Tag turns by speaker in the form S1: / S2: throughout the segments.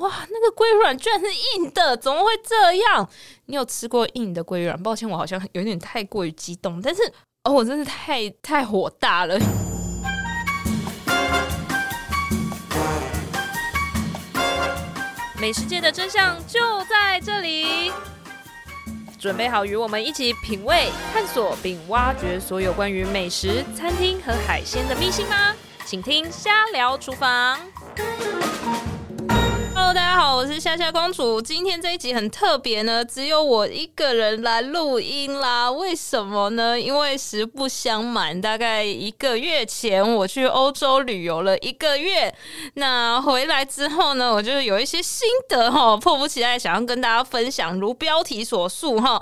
S1: 哇，那个龟卵居然是硬的，怎么会这样？你有吃过硬的龟卵？抱歉，我好像有点太过于激动，但是哦，我真是太太火大了。美食界的真相就在这里，准备好与我们一起品味、探索并挖掘所有关于美食、餐厅和海鲜的秘辛吗？请听《瞎聊厨房》。大家好，我是夏夏公主。今天这一集很特别呢，只有我一个人来录音啦。为什么呢？因为实不相瞒，大概一个月前我去欧洲旅游了一个月。那回来之后呢，我就有一些心得哈，迫不及待想要跟大家分享。如标题所述哈，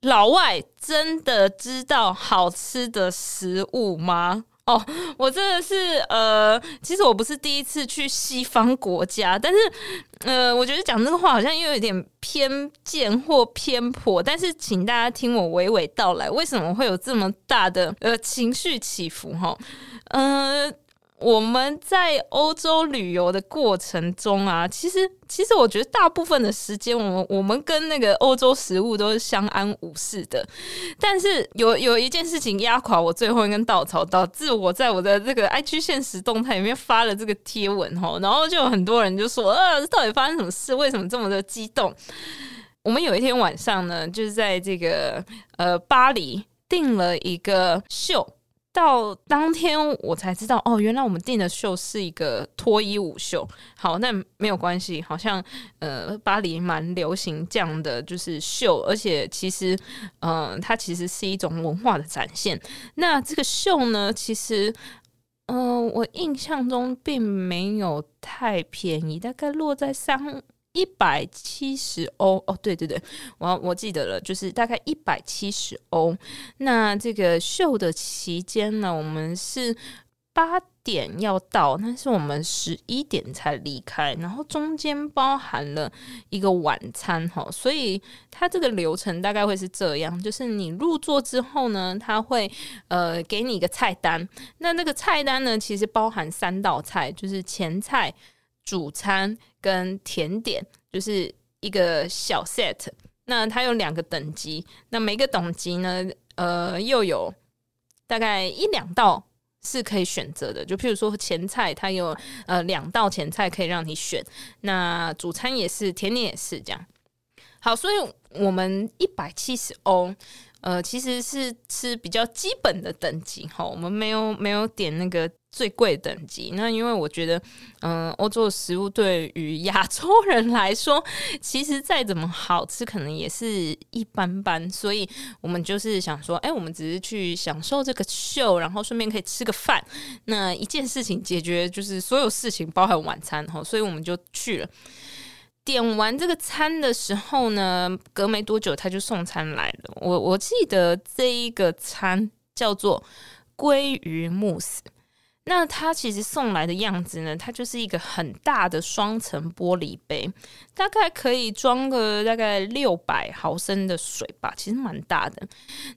S1: 老外真的知道好吃的食物吗？哦，我真的是呃，其实我不是第一次去西方国家，但是呃，我觉得讲这个话好像又有点偏见或偏颇，但是请大家听我娓娓道来，为什么会有这么大的呃情绪起伏？哈，呃。我们在欧洲旅游的过程中啊，其实其实我觉得大部分的时间，我们我们跟那个欧洲食物都是相安无事的。但是有有一件事情压垮我最后一根稻草，导致我在我的这个 IG 现实动态里面发了这个贴文哈，然后就有很多人就说，呃，到底发生什么事？为什么这么的激动？我们有一天晚上呢，就是在这个呃巴黎订了一个秀。到当天我才知道哦，原来我们订的秀是一个脱衣舞秀。好，那没有关系，好像呃巴黎蛮流行这样的就是秀，而且其实嗯、它其实是一种文化的展现。那这个秀呢，其实嗯、我印象中并没有太便宜，大概落在三。一百七十欧哦，对对对，我我记得了，就是大概一百七十欧。那这个秀的期间呢，我们是八点要到，但是我们十一点才离开，然后中间包含了一个晚餐哈，所以它这个流程大概会是这样：就是你入座之后呢，他会呃给你一个菜单，那那个菜单呢，其实包含三道菜，就是前菜。主餐跟甜点就是一个小 set，那它有两个等级，那每个等级呢，呃，又有大概一两道是可以选择的。就譬如说前菜，它有呃两道前菜可以让你选，那主餐也是，甜点也是这样。好，所以我们一百七十欧。呃，其实是吃比较基本的等级哈，我们没有没有点那个最贵等级。那因为我觉得，嗯、欧洲的食物对于亚洲人来说，其实再怎么好吃，可能也是一般般。所以我们就是想说，哎，我们只是去享受这个秀，然后顺便可以吃个饭，那一件事情解决就是所有事情，包含晚餐哈，所以我们就去了。点完这个餐的时候呢，隔没多久他就送餐来了。我我记得这一个餐叫做鲑鱼慕斯。那它其实送来的样子呢，它就是一个很大的双层玻璃杯，大概可以装个大概六百毫升的水吧，其实蛮大的。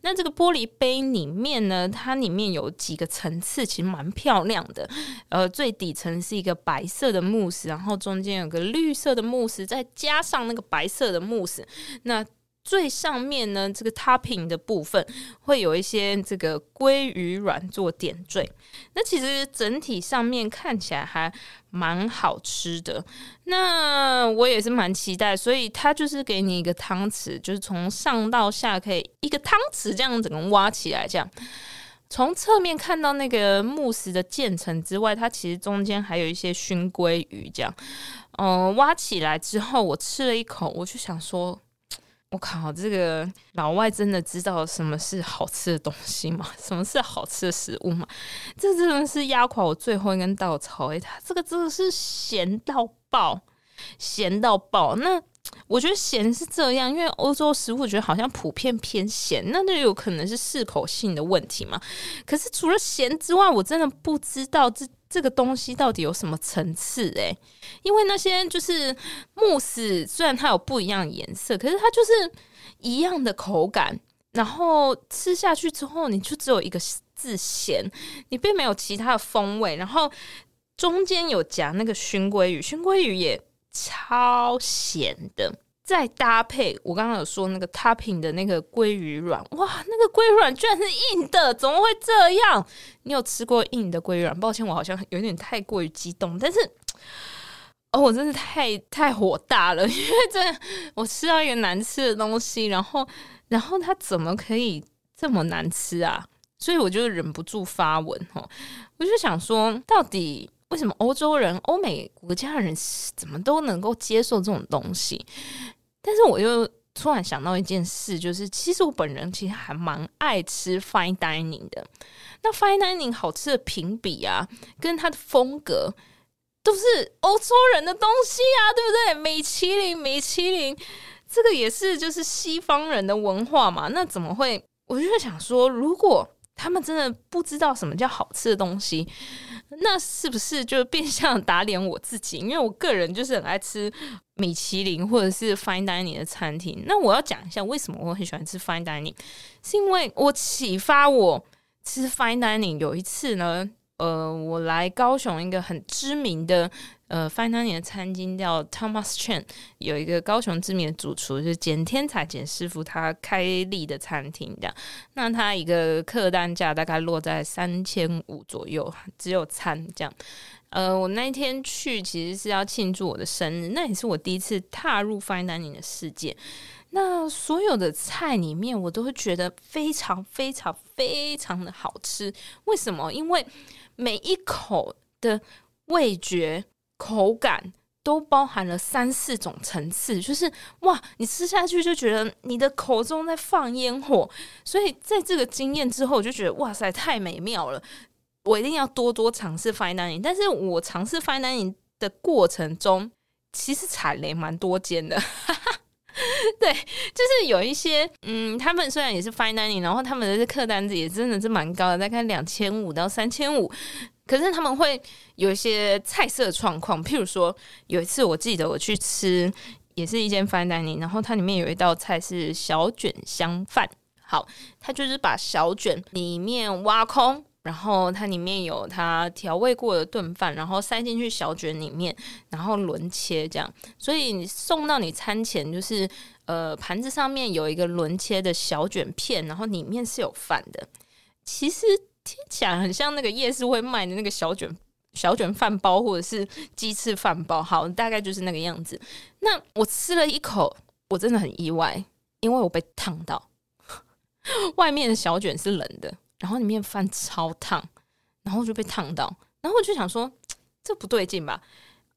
S1: 那这个玻璃杯里面呢，它里面有几个层次，其实蛮漂亮的。呃，最底层是一个白色的慕斯，然后中间有个绿色的慕斯，再加上那个白色的慕斯，那。最上面呢，这个 topping 的部分会有一些这个鲑鱼卵做点缀。那其实整体上面看起来还蛮好吃的。那我也是蛮期待，所以它就是给你一个汤匙，就是从上到下可以一个汤匙这样整个挖起来，这样从侧面看到那个慕斯的渐层之外，它其实中间还有一些熏鲑鱼这样。嗯，挖起来之后，我吃了一口，我就想说。我靠，这个老外真的知道什么是好吃的东西吗？什么是好吃的食物吗？这真的是压垮我最后一根稻草诶，他这个真的是咸到爆，咸到爆。那我觉得咸是这样，因为欧洲食物我觉得好像普遍偏咸，那就有可能是适口性的问题嘛。可是除了咸之外，我真的不知道这。这个东西到底有什么层次？诶，因为那些就是慕斯，虽然它有不一样颜色，可是它就是一样的口感。然后吃下去之后，你就只有一个字咸，你并没有其他的风味。然后中间有夹那个熏鲑鱼，熏鲑鱼也超咸的。再搭配我刚刚有说那个 topping 的那个鲑鱼卵，哇，那个鲑鱼卵居然是硬的，怎么会这样？你有吃过硬的鲑鱼卵？抱歉，我好像有点太过于激动，但是 哦，我真的太太火大了，因为这我吃到一个难吃的东西，然后然后它怎么可以这么难吃啊？所以我就忍不住发文哦，我就想说，到底为什么欧洲人、欧美国家的人怎么都能够接受这种东西？但是我又突然想到一件事，就是其实我本人其实还蛮爱吃 fine dining 的。那 fine dining 好吃的评比啊，跟它的风格都是欧洲人的东西啊，对不对？米其林，米其林，这个也是就是西方人的文化嘛。那怎么会？我就想说，如果他们真的不知道什么叫好吃的东西。那是不是就变相打脸我自己？因为我个人就是很爱吃米其林或者是 fine dining 的餐厅。那我要讲一下为什么我很喜欢吃 fine dining，是因为我启发我吃 fine dining。有一次呢，呃，我来高雄一个很知名的。呃，fine dining 的餐厅叫 Thomas Chen，有一个高雄知名的主厨，就是简天才简师傅，他开立的餐厅这样。那他一个客单价大概落在三千五左右，只有餐这样。呃，我那一天去其实是要庆祝我的生日，那也是我第一次踏入 fine dining 的世界。那所有的菜里面，我都会觉得非常非常非常的好吃。为什么？因为每一口的味觉。口感都包含了三四种层次，就是哇，你吃下去就觉得你的口中在放烟火。所以在这个经验之后，我就觉得哇塞，太美妙了！我一定要多多尝试 fine dining。但是我尝试 fine dining 的过程中，其实踩雷蛮多间的。对，就是有一些嗯，他们虽然也是 fine dining，然后他们的客单子也真的是蛮高的，大概两千五到三千五。可是他们会有一些菜色状况，譬如说有一次我记得我去吃，也是一间 fine dining，然后它里面有一道菜是小卷香饭。好，它就是把小卷里面挖空，然后它里面有它调味过的炖饭，然后塞进去小卷里面，然后轮切这样。所以你送到你餐前，就是呃盘子上面有一个轮切的小卷片，然后里面是有饭的。其实。听起来很像那个夜市会卖的那个小卷小卷饭包，或者是鸡翅饭包，好，大概就是那个样子。那我吃了一口，我真的很意外，因为我被烫到。外面的小卷是冷的，然后里面饭超烫，然后就被烫到，然后我就想说，这不对劲吧？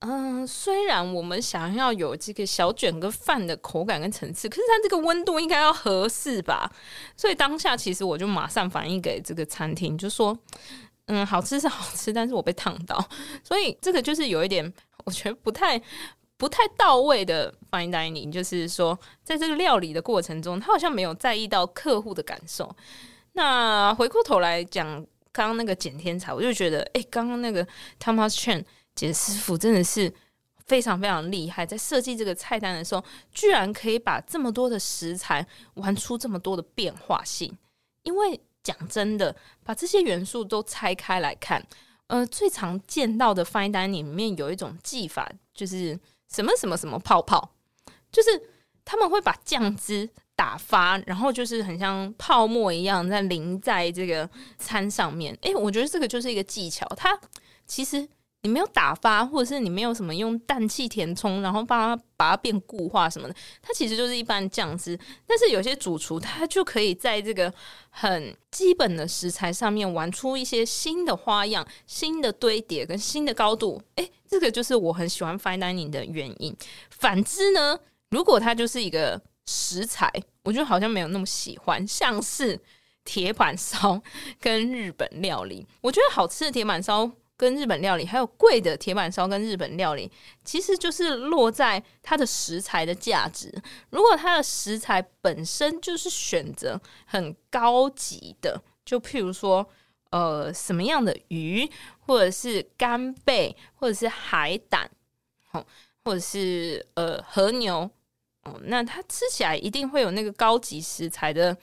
S1: 嗯，虽然我们想要有这个小卷跟饭的口感跟层次，可是它这个温度应该要合适吧？所以当下其实我就马上反映给这个餐厅，就说：“嗯，好吃是好吃，但是我被烫到。”所以这个就是有一点，我觉得不太不太到位的 fine dining，就是说在这个料理的过程中，他好像没有在意到客户的感受。那回过头来讲，刚刚那个简天才，我就觉得，哎，刚刚那个 Thomas Chen。简师傅真的是非常非常厉害，在设计这个菜单的时候，居然可以把这么多的食材玩出这么多的变化性。因为讲真的，把这些元素都拆开来看，呃，最常见到的 fine dining 里面有一种技法，就是什么什么什么泡泡，就是他们会把酱汁打发，然后就是很像泡沫一样在淋在这个餐上面。诶，我觉得这个就是一个技巧，它其实。你没有打发，或者是你没有什么用氮气填充，然后把它把它变固化什么的，它其实就是一般酱汁。但是有些主厨他就可以在这个很基本的食材上面玩出一些新的花样、新的堆叠跟新的高度。诶，这个就是我很喜欢 fine dining 的原因。反之呢，如果它就是一个食材，我觉得好像没有那么喜欢，像是铁板烧跟日本料理。我觉得好吃的铁板烧。跟日本料理，还有贵的铁板烧跟日本料理，其实就是落在它的食材的价值。如果它的食材本身就是选择很高级的，就譬如说，呃，什么样的鱼，或者是干贝，或者是海胆，好，或者是呃和牛，哦，那它吃起来一定会有那个高级食材的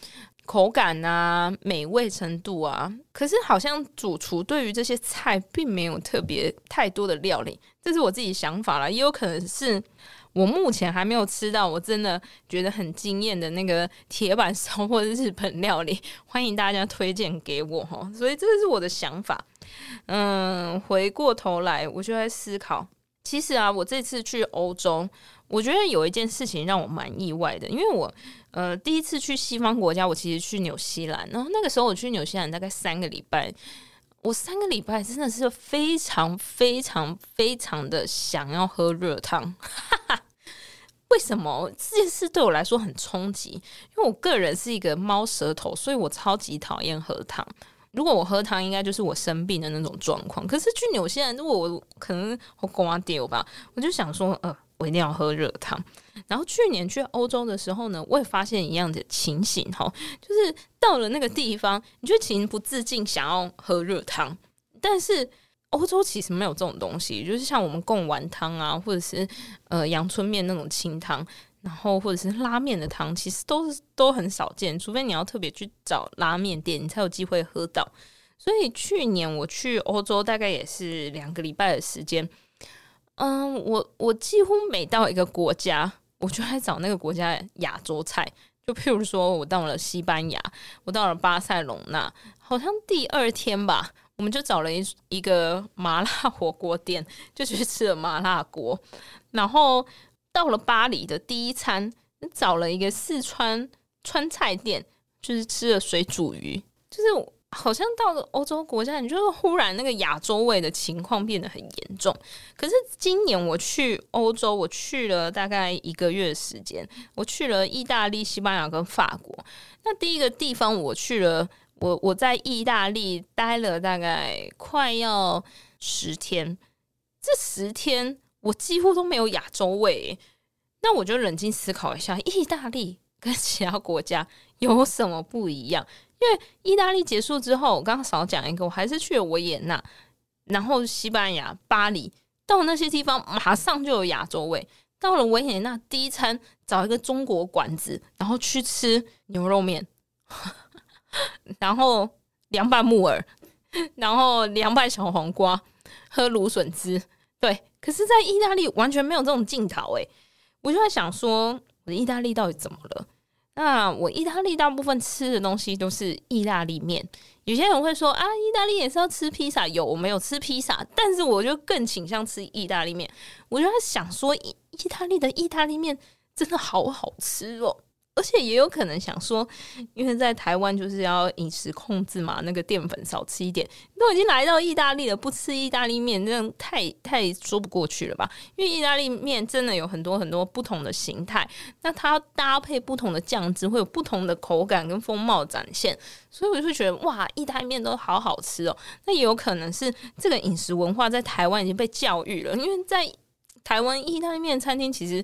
S1: 口感啊、美味程度啊，可是好像主厨对于这些菜并没有特别太多的料理，这是我自己想法啦，也有可能是我目前还没有吃到我真的觉得很惊艳的那个铁板烧或者日本料理，欢迎大家推荐给我哈。所以这个是我的想法。嗯，回过头来我就在思考，其实啊，我这次去欧洲。我觉得有一件事情让我蛮意外的，因为我呃第一次去西方国家，我其实去纽西兰，然后那个时候我去纽西兰大概三个礼拜，我三个礼拜真的是非常非常非常的想要喝热汤，哈哈，为什么这件事对我来说很冲击？因为我个人是一个猫舌头，所以我超级讨厌喝汤。如果我喝汤，应该就是我生病的那种状况。可是去纽西兰，如果我可能我挂掉吧，我就想说，呃。我一定要喝热汤。然后去年去欧洲的时候呢，我也发现一样的情形哈，就是到了那个地方，你就情不自禁想要喝热汤。但是欧洲其实没有这种东西，就是像我们贡丸汤啊，或者是呃阳春面那种清汤，然后或者是拉面的汤，其实都是都很少见，除非你要特别去找拉面店，你才有机会喝到。所以去年我去欧洲，大概也是两个礼拜的时间。嗯，我我几乎每到一个国家，我就来找那个国家的亚洲菜。就譬如说，我到了西班牙，我到了巴塞隆纳，好像第二天吧，我们就找了一一个麻辣火锅店，就去吃了麻辣锅。然后到了巴黎的第一餐，找了一个四川川菜店，就是吃了水煮鱼，就是。好像到了欧洲国家，你就忽然那个亚洲味的情况变得很严重。可是今年我去欧洲，我去了大概一个月时间，我去了意大利、西班牙跟法国。那第一个地方我去了，我我在意大利待了大概快要十天，这十天我几乎都没有亚洲味。那我就冷静思考一下，意大利跟其他国家有什么不一样？因为意大利结束之后，我刚刚少讲一个，我还是去了维也纳，然后西班牙巴黎，到那些地方马上就有亚洲味。到了维也纳，第一餐找一个中国馆子，然后去吃牛肉面，然后凉拌木耳，然后凉拌小黄瓜，喝芦笋汁。对，可是，在意大利完全没有这种镜头诶，我就在想说，我的意大利到底怎么了？那我意大利大部分吃的东西都是意大利面，有些人会说啊，意大利也是要吃披萨，有，我没有吃披萨，但是我就更倾向吃意大利面。我就在想说，意意大利的意大利面真的好好吃哦。而且也有可能想说，因为在台湾就是要饮食控制嘛，那个淀粉少吃一点。都已经来到意大利了，不吃意大利面，这样太太说不过去了吧？因为意大利面真的有很多很多不同的形态，那它搭配不同的酱汁，会有不同的口感跟风貌展现。所以我就觉得，哇，意大利面都好好吃哦。那也有可能是这个饮食文化在台湾已经被教育了，因为在台湾意大利面餐厅其实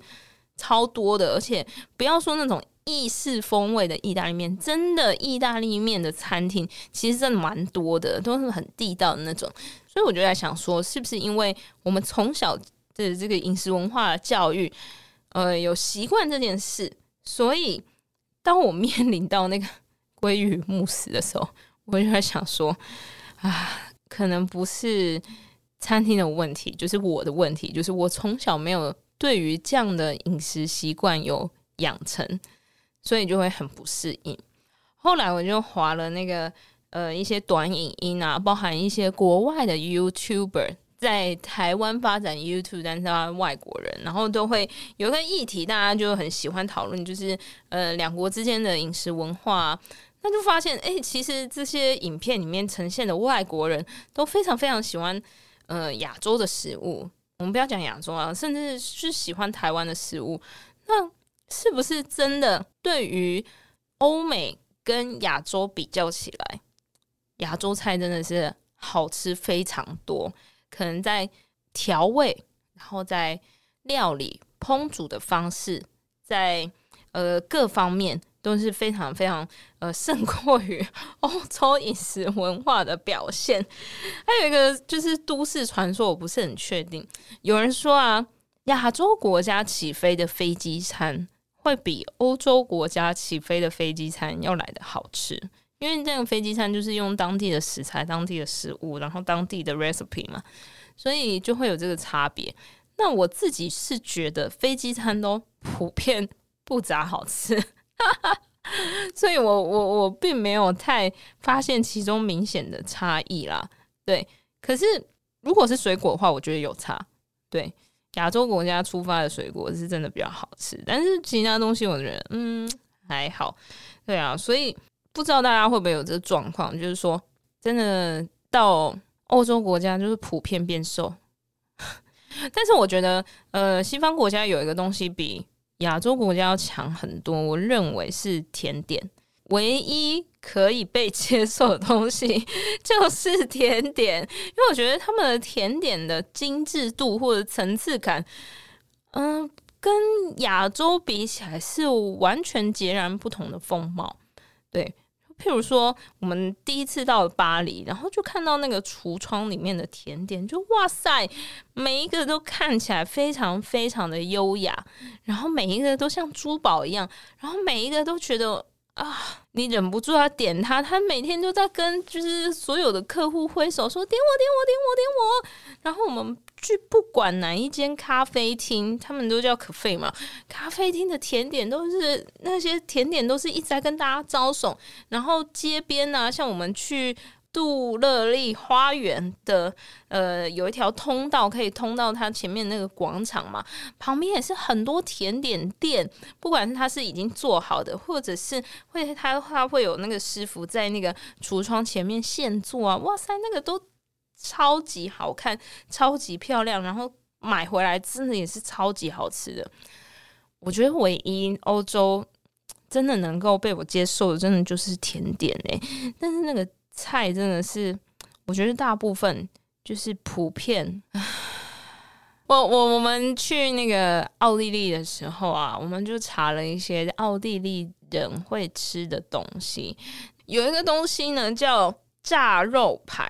S1: 超多的，而且不要说那种。意式风味的意大利面，真的意大利面的餐厅其实真的蛮多的，都是很地道的那种。所以我就在想说，是不是因为我们从小的这个饮食文化教育，呃，有习惯这件事，所以当我面临到那个鲑鱼慕斯的时候，我就在想说，啊，可能不是餐厅的问题，就是我的问题，就是我从小没有对于这样的饮食习惯有养成。所以就会很不适应。后来我就划了那个呃一些短影音啊，包含一些国外的 YouTuber 在台湾发展 YouTube，但是他外国人，然后都会有一个议题，大家就很喜欢讨论，就是呃两国之间的饮食文化。那就发现，哎，其实这些影片里面呈现的外国人都非常非常喜欢呃亚洲的食物。我们不要讲亚洲啊，甚至是喜欢台湾的食物。那是不是真的？对于欧美跟亚洲比较起来，亚洲菜真的是好吃非常多。可能在调味，然后在料理烹煮的方式，在呃各方面都是非常非常呃胜过于 欧洲饮食文化的表现。还有一个就是都市传说，我不是很确定。有人说啊，亚洲国家起飞的飞机餐。会比欧洲国家起飞的飞机餐要来的好吃，因为这个飞机餐就是用当地的食材、当地的食物，然后当地的 recipe 嘛，所以就会有这个差别。那我自己是觉得飞机餐都普遍不咋好吃，所以我我我并没有太发现其中明显的差异啦。对，可是如果是水果的话，我觉得有差。对。亚洲国家出发的水果是真的比较好吃，但是其他东西我觉得嗯还好，对啊，所以不知道大家会不会有这个状况，就是说真的到欧洲国家就是普遍变瘦，但是我觉得呃西方国家有一个东西比亚洲国家要强很多，我认为是甜点。唯一可以被接受的东西 就是甜点，因为我觉得他们的甜点的精致度或者层次感，嗯，跟亚洲比起来是完全截然不同的风貌。对，譬如说我们第一次到了巴黎，然后就看到那个橱窗里面的甜点，就哇塞，每一个都看起来非常非常的优雅，然后每一个都像珠宝一样，然后每一个都觉得。啊！你忍不住要点他，他每天都在跟就是所有的客户挥手说点我点我点我点我。然后我们去不管哪一间咖啡厅，他们都叫可费嘛。咖啡厅的甜点都是那些甜点都是一直在跟大家招手。然后街边呢、啊，像我们去。杜乐丽花园的呃，有一条通道可以通到它前面那个广场嘛，旁边也是很多甜点店，不管是它是已经做好的，或者是会它它会有那个师傅在那个橱窗前面现做啊，哇塞，那个都超级好看，超级漂亮，然后买回来真的也是超级好吃的。我觉得唯一欧洲真的能够被我接受的，真的就是甜点哎、欸，但是那个。菜真的是，我觉得大部分就是普遍。我我我们去那个奥地利的时候啊，我们就查了一些奥地利人会吃的东西。有一个东西呢叫炸肉排，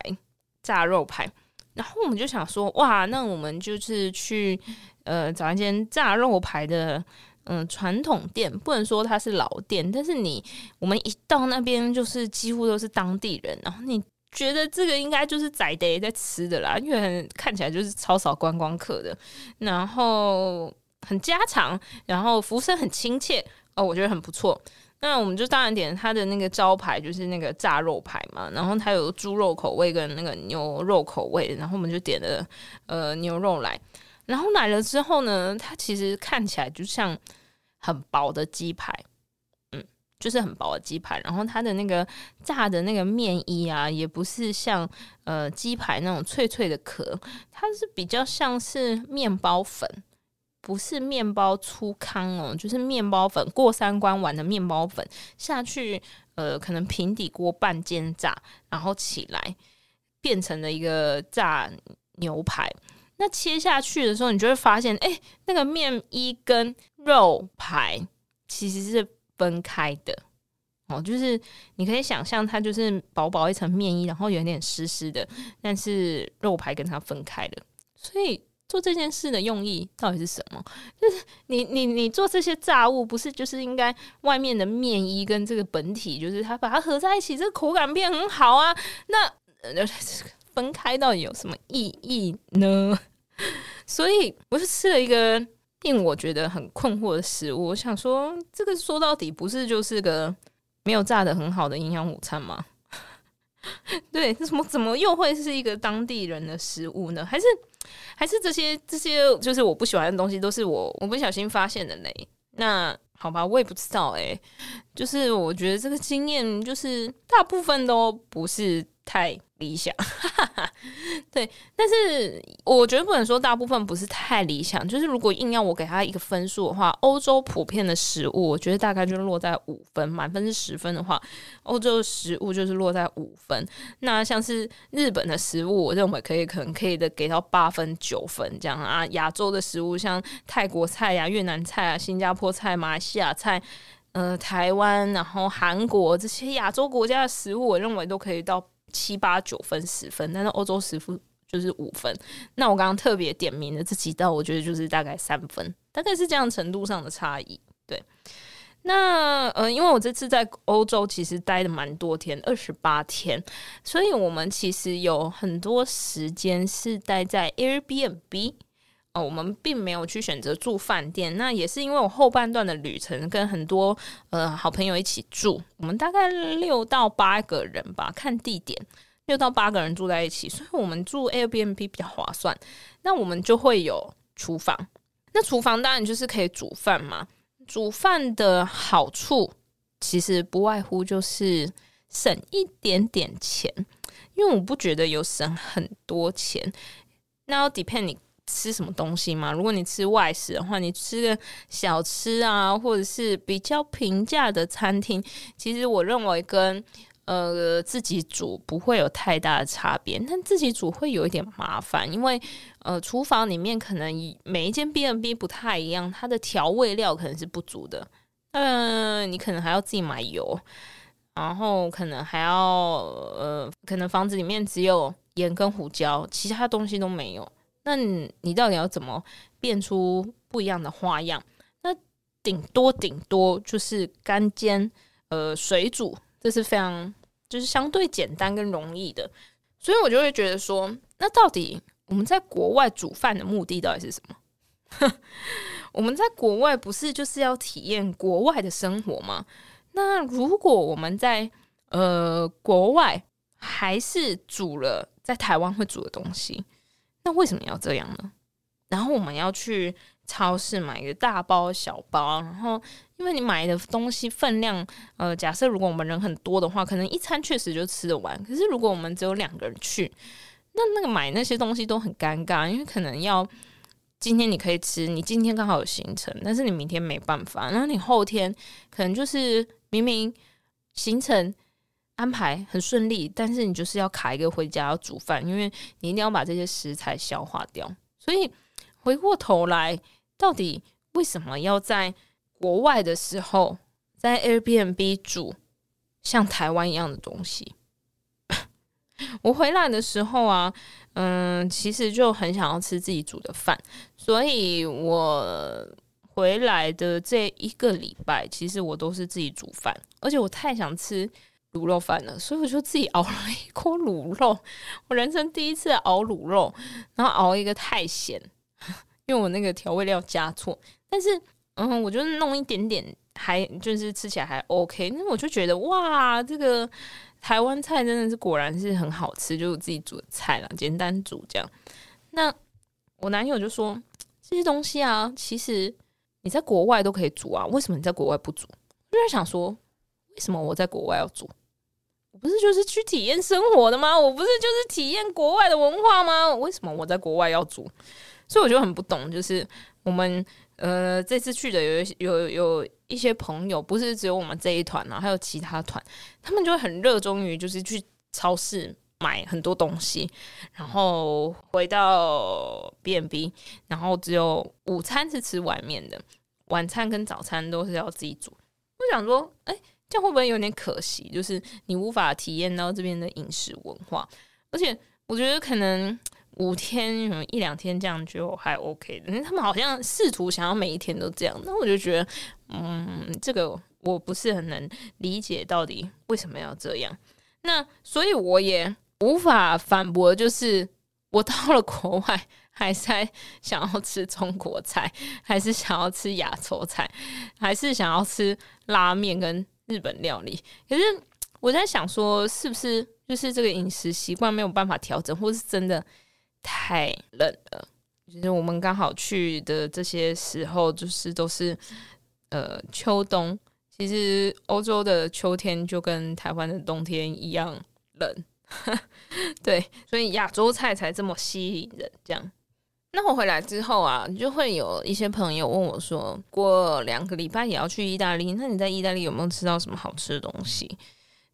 S1: 炸肉排。然后我们就想说，哇，那我们就是去呃找一间炸肉排的。嗯，传统店不能说它是老店，但是你我们一到那边就是几乎都是当地人，然后你觉得这个应该就是在地在吃的啦，因为看起来就是超少观光客的，然后很家常，然后服务生很亲切哦，我觉得很不错。那我们就当然点它的那个招牌，就是那个炸肉排嘛，然后它有猪肉口味跟那个牛肉口味，然后我们就点了呃牛肉来。然后来了之后呢，它其实看起来就像很薄的鸡排，嗯，就是很薄的鸡排。然后它的那个炸的那个面衣啊，也不是像呃鸡排那种脆脆的壳，它是比较像是面包粉，不是面包粗糠哦，就是面包粉过三关完的面包粉下去，呃，可能平底锅半煎炸，然后起来变成了一个炸牛排。那切下去的时候，你就会发现，哎、那个面衣跟肉排其实是分开的哦，就是你可以想象，它就是薄薄一层面衣，然后有点湿湿的，但是肉排跟它分开的。所以做这件事的用意到底是什么？就是你你你做这些炸物，不是就是应该外面的面衣跟这个本体，就是它把它合在一起，这个口感变很好啊？那。分开到底有什么意义呢？所以我就吃了一个令我觉得很困惑的食物。我想说，这个说到底不是就是个没有炸得很好的营养午餐吗？对，怎么怎么又会是一个当地人的食物呢？还是还是这些这些就是我不喜欢的东西，都是我我不小心发现的嘞？那好吧，我也不知道哎、就是我觉得这个经验就是大部分都不是太。理想，对，但是我觉得不能说大部分不是太理想。就是如果硬要我给他一个分数的话，欧洲普遍的食物，我觉得大概就落在五分，满分是十分的话，欧洲食物就是落在五分。那像是日本的食物，我认为可以，可能可以的给到八分、九分这样啊。亚洲的食物，像泰国菜呀、越南菜啊、新加坡菜、马来西亚菜，呃，台湾，然后韩国这些亚洲国家的食物，我认为都可以到。七八九分十分，但是欧洲十分就是五分。那我刚刚特别点名的这几道，我觉得就是大概三分，大概是这样程度上的差异。对。那呃，因为我这次在欧洲其实待了蛮多天，二十八天，所以我们其实有很多时间是待在 Airbnb 哦，我们并没有去选择住饭店。那也是因为我后半段的旅程跟很多呃好朋友一起住，我们大概六到八个人吧，看地点，六到八个人住在一起，所以我们住 Airbnb 比较划算。那我们就会有厨房，那厨房当然就是可以煮饭嘛。煮饭的好处其实不外乎就是省一点点钱，因为我不觉得有省很多钱。那要 depend 你吃什么东西嘛？如果你吃外食的话，你吃个小吃啊，或者是比较平价的餐厅，其实我认为跟呃自己煮不会有太大的差别。但自己煮会有一点麻烦，因为。呃，厨房里面可能每一间 B N B 不太一样，它的调味料可能是不足的。嗯、你可能还要自己买油，然后可能还要呃，可能房子里面只有盐跟胡椒，其他东西都没有。那你，你到底要怎么变出不一样的花样？那顶多顶多就是干煎、呃水煮，这是非常就是相对简单跟容易的。所以我就会觉得说，那到底。我们在国外煮饭的目的到底是什么？我们在国外不是就是要体验国外的生活吗？那如果我们在呃国外还是煮了在台湾会煮的东西，那为什么要这样呢？然后我们要去超市买一个大包小包，然后因为你买的东西分量，呃，假设如果我们人很多的话，可能一餐确实就吃得完。可是如果我们只有两个人去，那那个买那些东西都很尴尬，因为可能要今天你可以吃，你今天刚好有行程，但是你明天没办法。然后你后天可能就是明明行程安排很顺利，但是你就是要卡一个回家要煮饭，因为你一定要把这些食材消化掉。所以回过头来，到底为什么要在国外的时候在 Airbnb 煮像台湾一样的东西？我回来的时候啊，嗯，其实就很想要吃自己煮的饭，所以我回来的这一个礼拜，其实我都是自己煮饭，而且我太想吃卤肉饭了，所以我就自己熬了一锅卤肉。我人生第一次熬卤肉，然后熬一个太咸，因为我那个调味料加错，但是嗯，我就弄一点点，还就是吃起来还 OK，那我就觉得哇，这个。台湾菜真的是果然是很好吃，就是我自己煮的菜啦，简单煮这样。那我男友就说，这些东西啊，其实你在国外都可以煮啊，为什么你在国外不煮？就在想说，为什么我在国外要煮？不是就是去体验生活的吗？我不是就是体验国外的文化吗？为什么我在国外要煮？所以我就很不懂，就是我们。呃，这次去的有一有有一些朋友，不是只有我们这一团啊，还有其他团，他们就很热衷于就是去超市买很多东西，然后回到 B&B，然后只有午餐是吃外面的，晚餐跟早餐都是要自己煮。我想说，哎，这样会不会有点可惜？就是你无法体验到这边的饮食文化，而且我觉得可能。五天什么一两天这样就还 OK 的，因为他们好像试图想要每一天都这样，那我就觉得，嗯，这个我不是很能理解到底为什么要这样。那所以我也无法反驳，就是我到了国外还是想要吃中国菜，还是想要吃亚洲菜，还是想要吃拉面跟日本料理。可是我在想说，是不是就是这个饮食习惯没有办法调整，或是真的？太冷了，就是我们刚好去的这些时候，就是都是呃秋冬。其实欧洲的秋天就跟台湾的冬天一样冷，对，所以亚洲菜才这么吸引人。这样，那我回来之后啊，就会有一些朋友问我说，过两个礼拜也要去意大利，那你在意大利有没有吃到什么好吃的东西？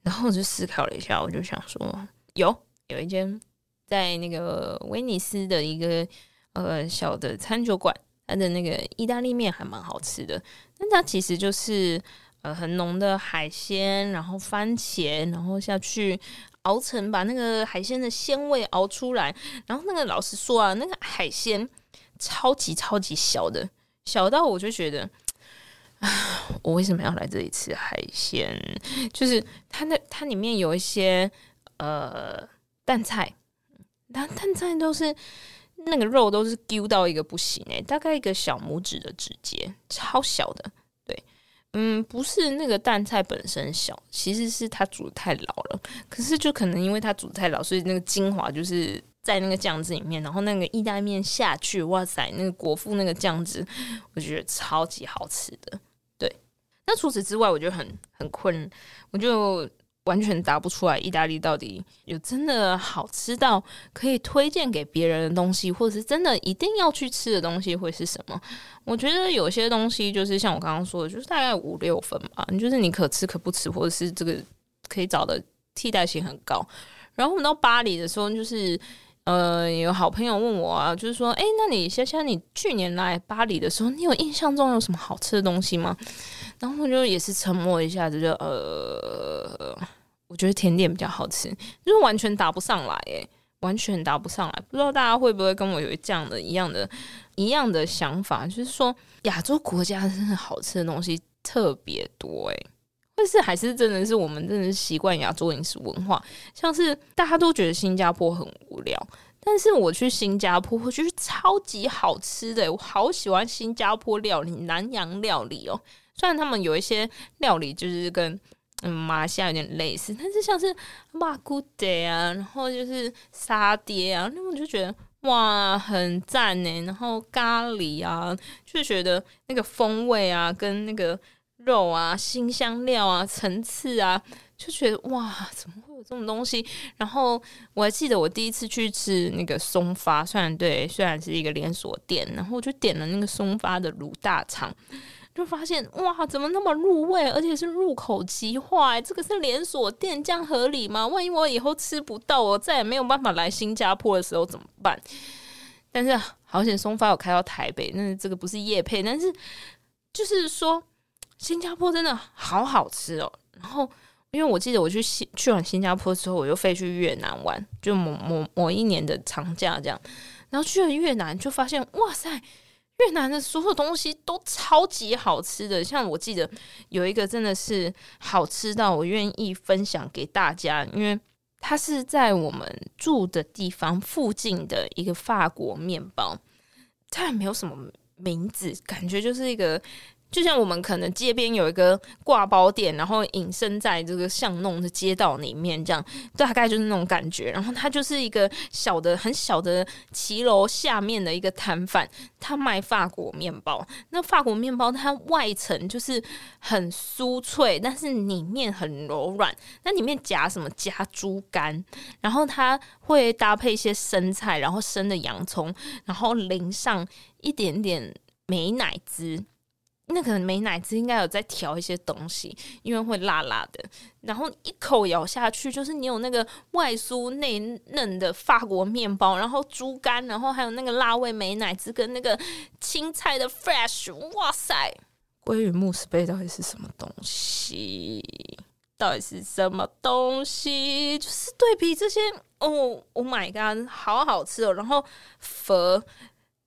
S1: 然后我就思考了一下，我就想说，有，有一间。在那个威尼斯的一个呃小的餐酒馆，它的那个意大利面还蛮好吃的。那它其实就是呃很浓的海鲜，然后番茄，然后下去熬成，把那个海鲜的鲜味熬出来。然后那个老实说啊，那个海鲜超级超级小的，小到我就觉得，我为什么要来这里吃海鲜？就是它那它里面有一些呃淡菜，但淡菜都是那个肉都是丢到一个不行诶、大概一个小拇指的指节，超小的。嗯，不是那个蛋菜本身小，其实是它煮得太老了。可是就可能因为它煮太老，所以那个精华就是。在那个酱汁里面，然后那个意大利面下去，哇塞，那个果腹那个酱汁，我觉得超级好吃的。对，那除此之外，我就很很困，我就完全答不出来，意大利到底有真的好吃到可以推荐给别人的东西，或者是真的一定要去吃的东西会是什么？我觉得有些东西就是像我刚刚说的，就是大概五六分吧，你就是你可吃可不吃，或者是这个可以找的替代性很高。然后我们到巴黎的时候，就是。呃，有好朋友问我啊，就是说，哎，那你想想，你去年来巴黎的时候，你有印象中有什么好吃的东西吗？然后我就也是沉默一下子，就呃，我觉得甜点比较好吃，就是完全答不上来，哎，完全答不上来。不知道大家会不会跟我有这样的一样的、一样的想法，就是说亚洲国家真的好吃的东西特别多，哎。但是还是真的是我们真的是习惯亚洲饮食文化，像是大家都觉得新加坡很无聊，但是我去新加坡，我觉得超级好吃的，我好喜欢新加坡料理、南洋料理哦。虽然他们有一些料理就是跟嗯马来西亚有点类似，但是像是马古德啊，然后就是沙爹啊，那我就觉得哇很赞呢。然后咖喱啊，就觉得那个风味啊，跟那个。肉啊，辛香料啊，层次啊，就觉得哇，怎么会有这种东西？然后我还记得我第一次去吃那个松发，虽然对，虽然是一个连锁店，然后我就点了那个松发的卤大肠，就发现哇，怎么那么入味，而且是入口即化？这个是连锁店，这样合理吗？万一我以后吃不到，我再也没有办法来新加坡的时候怎么办？但是好险松发有开到台北，那这个不是业配，但是就是说。新加坡真的好好吃哦，然后因为我记得我去新去完新加坡之后，我又飞去越南玩，就某某某一年的长假这样，然后去了越南就发现哇塞，越南的所有东西都超级好吃的，像我记得有一个真的是好吃到我愿意分享给大家，因为它是在我们住的地方附近的一个法国面包，它也没有什么名字，感觉就是一个。就像我们可能街边有一个挂包店，然后隐身在这个巷弄的街道里面，这样大概就是那种感觉。然后它就是一个小的、很小的骑楼下面的一个摊贩，他卖法国面包。那法国面包它外层就是很酥脆，但是里面很柔软。那里面夹什么？夹猪肝，然后它会搭配一些生菜，然后生的洋葱，然后淋上一点点美乃滋。那可能美乃滋应该有在调一些东西，因为会辣辣的。然后一口咬下去，就是你有那个外酥内嫩的法国面包，然后猪肝，然后还有那个辣味美乃滋跟那个青菜的 fresh，哇塞！鲑鱼慕斯贝到底是什么东西？到底是什么东西？就是对比这些，哦，Oh my god，好好吃哦！然后佛。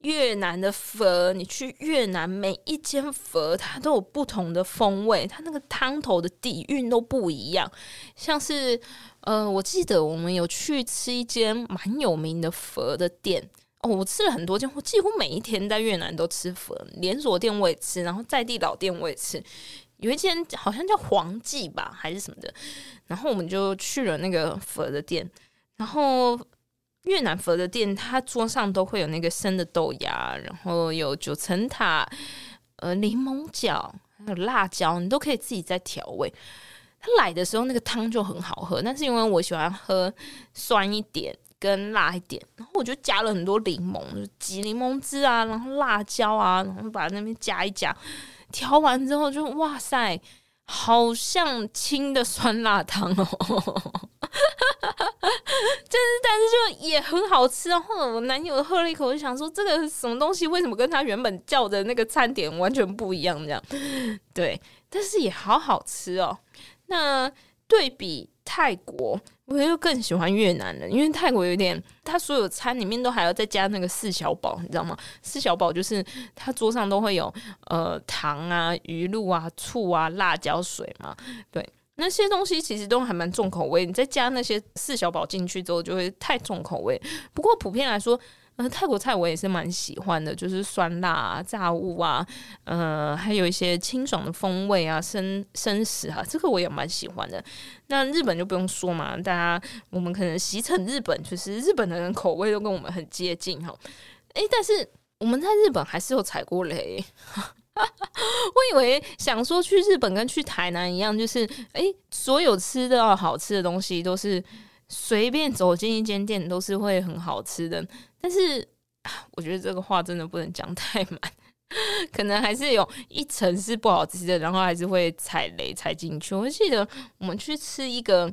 S1: 越南的佛，你去越南每一间佛，它都有不同的风味，它那个汤头的底蕴都不一样。像是，呃，我记得我们有去吃一间蛮有名的佛的店哦，我吃了很多间，我几乎每一天在越南都吃佛，连锁店我也吃，然后在地老店我也吃。有一间好像叫黄记吧，还是什么的，然后我们就去了那个佛的店，然后。越南佛的店，它桌上都会有那个生的豆芽，然后有九层塔，呃，柠檬角，还有辣椒，你都可以自己再调味。它来的时候那个汤就很好喝，但是因为我喜欢喝酸一点跟辣一点，然后我就加了很多柠檬，就挤柠檬汁啊，然后辣椒啊，然后把那边加一加，调完之后就哇塞，好像清的酸辣汤哦。就是，但是就也很好吃。然后我男友喝了一口，就想说这个什么东西？为什么跟他原本叫的那个餐点完全不一样？这样，对，但是也好好吃哦。那对比泰国，我又更喜欢越南了，因为泰国有点，它所有餐里面都还要再加那个四小宝，你知道吗？四小宝就是它桌上都会有呃糖啊、鱼露啊、醋啊、辣椒水嘛，对，那些东西其实都还蛮重口味，你再加那些四小宝进去之后，就会太重口味。不过普遍来说，呃，泰国菜我也是蛮喜欢的，就是酸辣啊、炸物啊，呃，还有一些清爽的风味啊、生生食啊，这个我也蛮喜欢的。那日本就不用说嘛，大家我们可能习成日本，就是日本的人口味都跟我们很接近哈。诶，但是我们在日本还是有踩过雷。我以为想说去日本跟去台南一样，就是诶，所有吃的好吃的东西都是随便走进一间店都是会很好吃的。但是，我觉得这个话真的不能讲太满，可能还是有一层是不好吃的，然后还是会踩雷踩进去。我记得我们去吃一个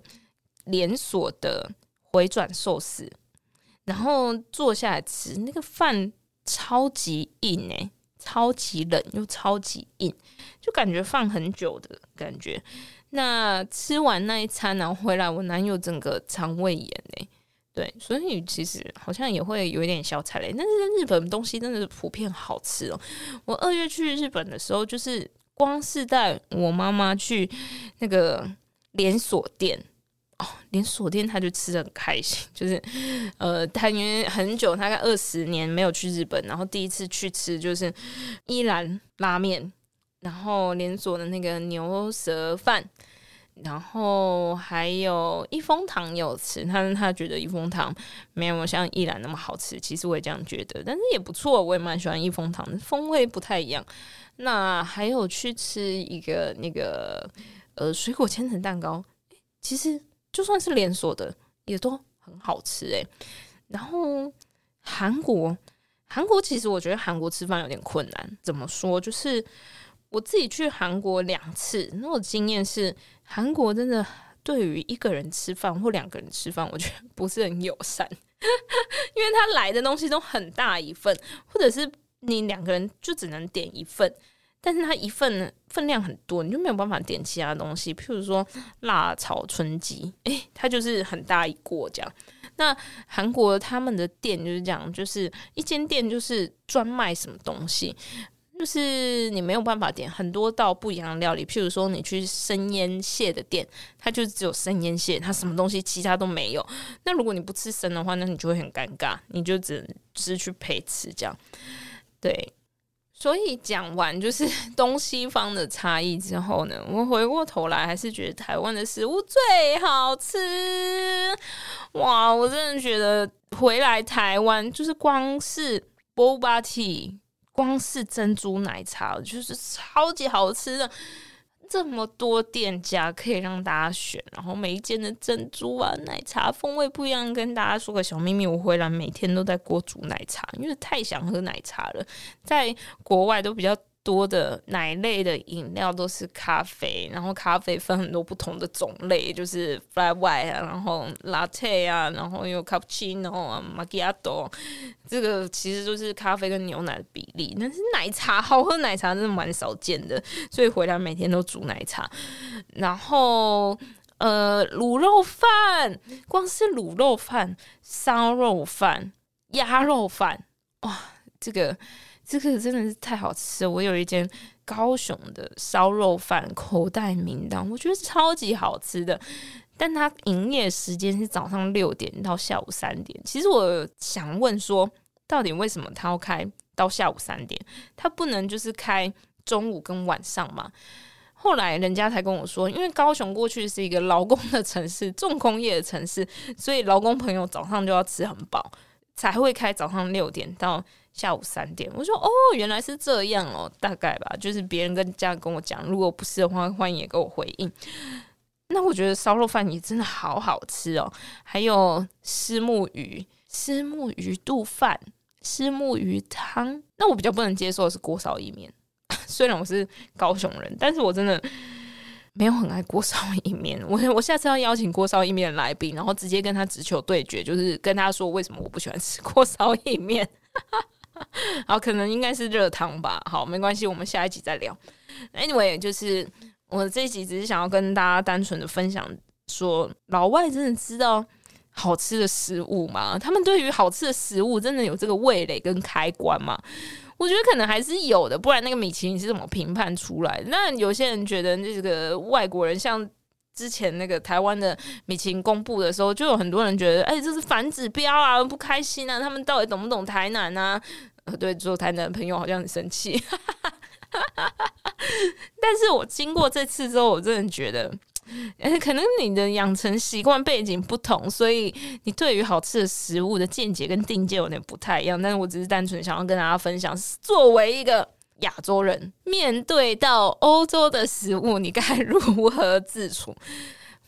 S1: 连锁的回转寿司，然后坐下来吃，那个饭超级硬诶、超级冷又超级硬，就感觉放很久的感觉。那吃完那一餐，然后回来，我男友整个肠胃炎诶、对，所以其实好像也会有一点小踩雷，但是日本东西真的是普遍好吃哦。我二月去日本的时候，就是光是带我妈妈去那个连锁店哦，连锁店她就吃的很开心，就是呃，她因为很久大概二十年没有去日本，然后第一次去吃就是一兰拉面，然后连锁的那个牛舌饭。然后还有一风堂有吃，他他觉得一风堂没有像一兰那么好吃，其实我也这样觉得，但是也不错，我也蛮喜欢一风堂，风味不太一样。那还有去吃一个那个呃水果千层蛋糕，其实就算是连锁的也都很好吃诶。然后韩国，韩国其实我觉得韩国吃饭有点困难，怎么说？就是我自己去韩国两次，那我经验是。韩国真的对于一个人吃饭或两个人吃饭，我觉得不是很友善，因为他来的东西都很大一份，或者是你两个人就只能点一份，但是他一份分量很多，你就没有办法点其他东西，譬如说辣炒春鸡，诶，它就是很大一锅这样。那韩国他们的店就是这样，就是一间店就是专卖什么东西。就是你没有办法点很多道不一样的料理，譬如说你去生腌蟹的店，它就只有生腌蟹，它什么东西其他都没有。那如果你不吃生的话，那你就会很尴尬，你就只能是去陪吃这样。对，所以讲完就是 东西方的差异之后呢，我回过头来还是觉得台湾的食物最好吃。哇，我真的觉得回来台湾就是光是 Boba Tea。光是珍珠奶茶就是超级好吃的，这么多店家可以让大家选，然后每一间的珍珠啊奶茶风味不一样。跟大家说个小秘密，我回来每天都在锅煮奶茶，因为太想喝奶茶了。在国外都比较。多的奶类的饮料都是咖啡，然后咖啡分很多不同的种类，就是 flat white 啊，然后 latte 啊，然后有 cappuccino 啊，macchiato，这个其实就是咖啡跟牛奶的比例。但是奶茶好喝，奶茶真的蛮少见的，所以回来每天都煮奶茶。然后呃，卤肉饭，光是卤肉饭、烧肉饭、鸭肉饭，哇，这个。这个真的是太好吃了！我有一间高雄的烧肉饭，口袋名单，我觉得超级好吃的。但它营业时间是早上六点到下午三点。其实我想问说，到底为什么它要开到下午三点？它不能就是开中午跟晚上吗？后来人家才跟我说，因为高雄过去是一个劳工的城市，重工业的城市，所以劳工朋友早上就要吃很饱，才会开早上六点到。下午三点，我说哦，原来是这样哦，大概吧，就是别人跟家人跟我讲，如果不是的话，欢迎也给我回应。那我觉得烧肉饭也真的好好吃哦，还有虱目鱼、虱目鱼肚饭、虱目鱼汤。那我比较不能接受的是锅烧意面，虽然我是高雄人，但是我真的没有很爱锅烧意面。我我下次要邀请锅烧意面的来宾，然后直接跟他直球对决，就是跟他说为什么我不喜欢吃锅烧意面。好，可能应该是热汤吧。好，没关系，我们下一集再聊。Anyway，就是我这一集只是想要跟大家单纯的分享说，老外真的知道好吃的食物吗？他们对于好吃的食物真的有这个味蕾跟开关吗？我觉得可能还是有的，不然那个米其林是怎么评判出来的？那有些人觉得这个外国人，像之前那个台湾的米其林公布的时候，就有很多人觉得，哎，这是反指标啊，不开心啊，他们到底懂不懂台南啊？呃，对，做台南的朋友好像很生气。但是我经过这次之后，我真的觉得。可能你的养成习惯背景不同，所以你对于好吃的食物的见解跟定见有点不太一样。但是我只是单纯想要跟大家分享，作为一个亚洲人，面对到欧洲的食物，你该如何自处？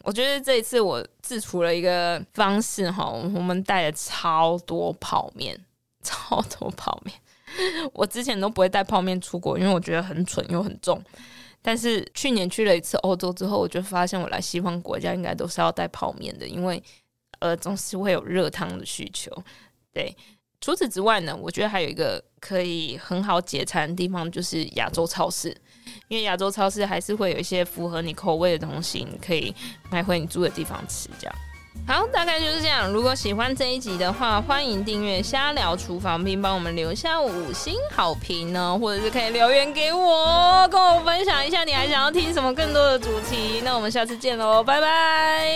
S1: 我觉得这一次我自处了一个方式哈，我们带了超多泡面，超多泡面。我之前都不会带泡面出国，因为我觉得很蠢又很重。但是去年去了一次欧洲之后，我就发现我来西方国家应该都是要带泡面的，因为呃总是会有热汤的需求。对，除此之外呢，我觉得还有一个可以很好解馋的地方，就是亚洲超市，因为亚洲超市还是会有一些符合你口味的东西，你可以买回你住的地方吃，这样。好，大概就是这样。如果喜欢这一集的话，欢迎订阅“瞎聊厨房”，并帮我们留下五星好评呢，或者是可以留言给我，跟我分享一下你还想要听什么更多的主题。那我们下次见喽，拜拜。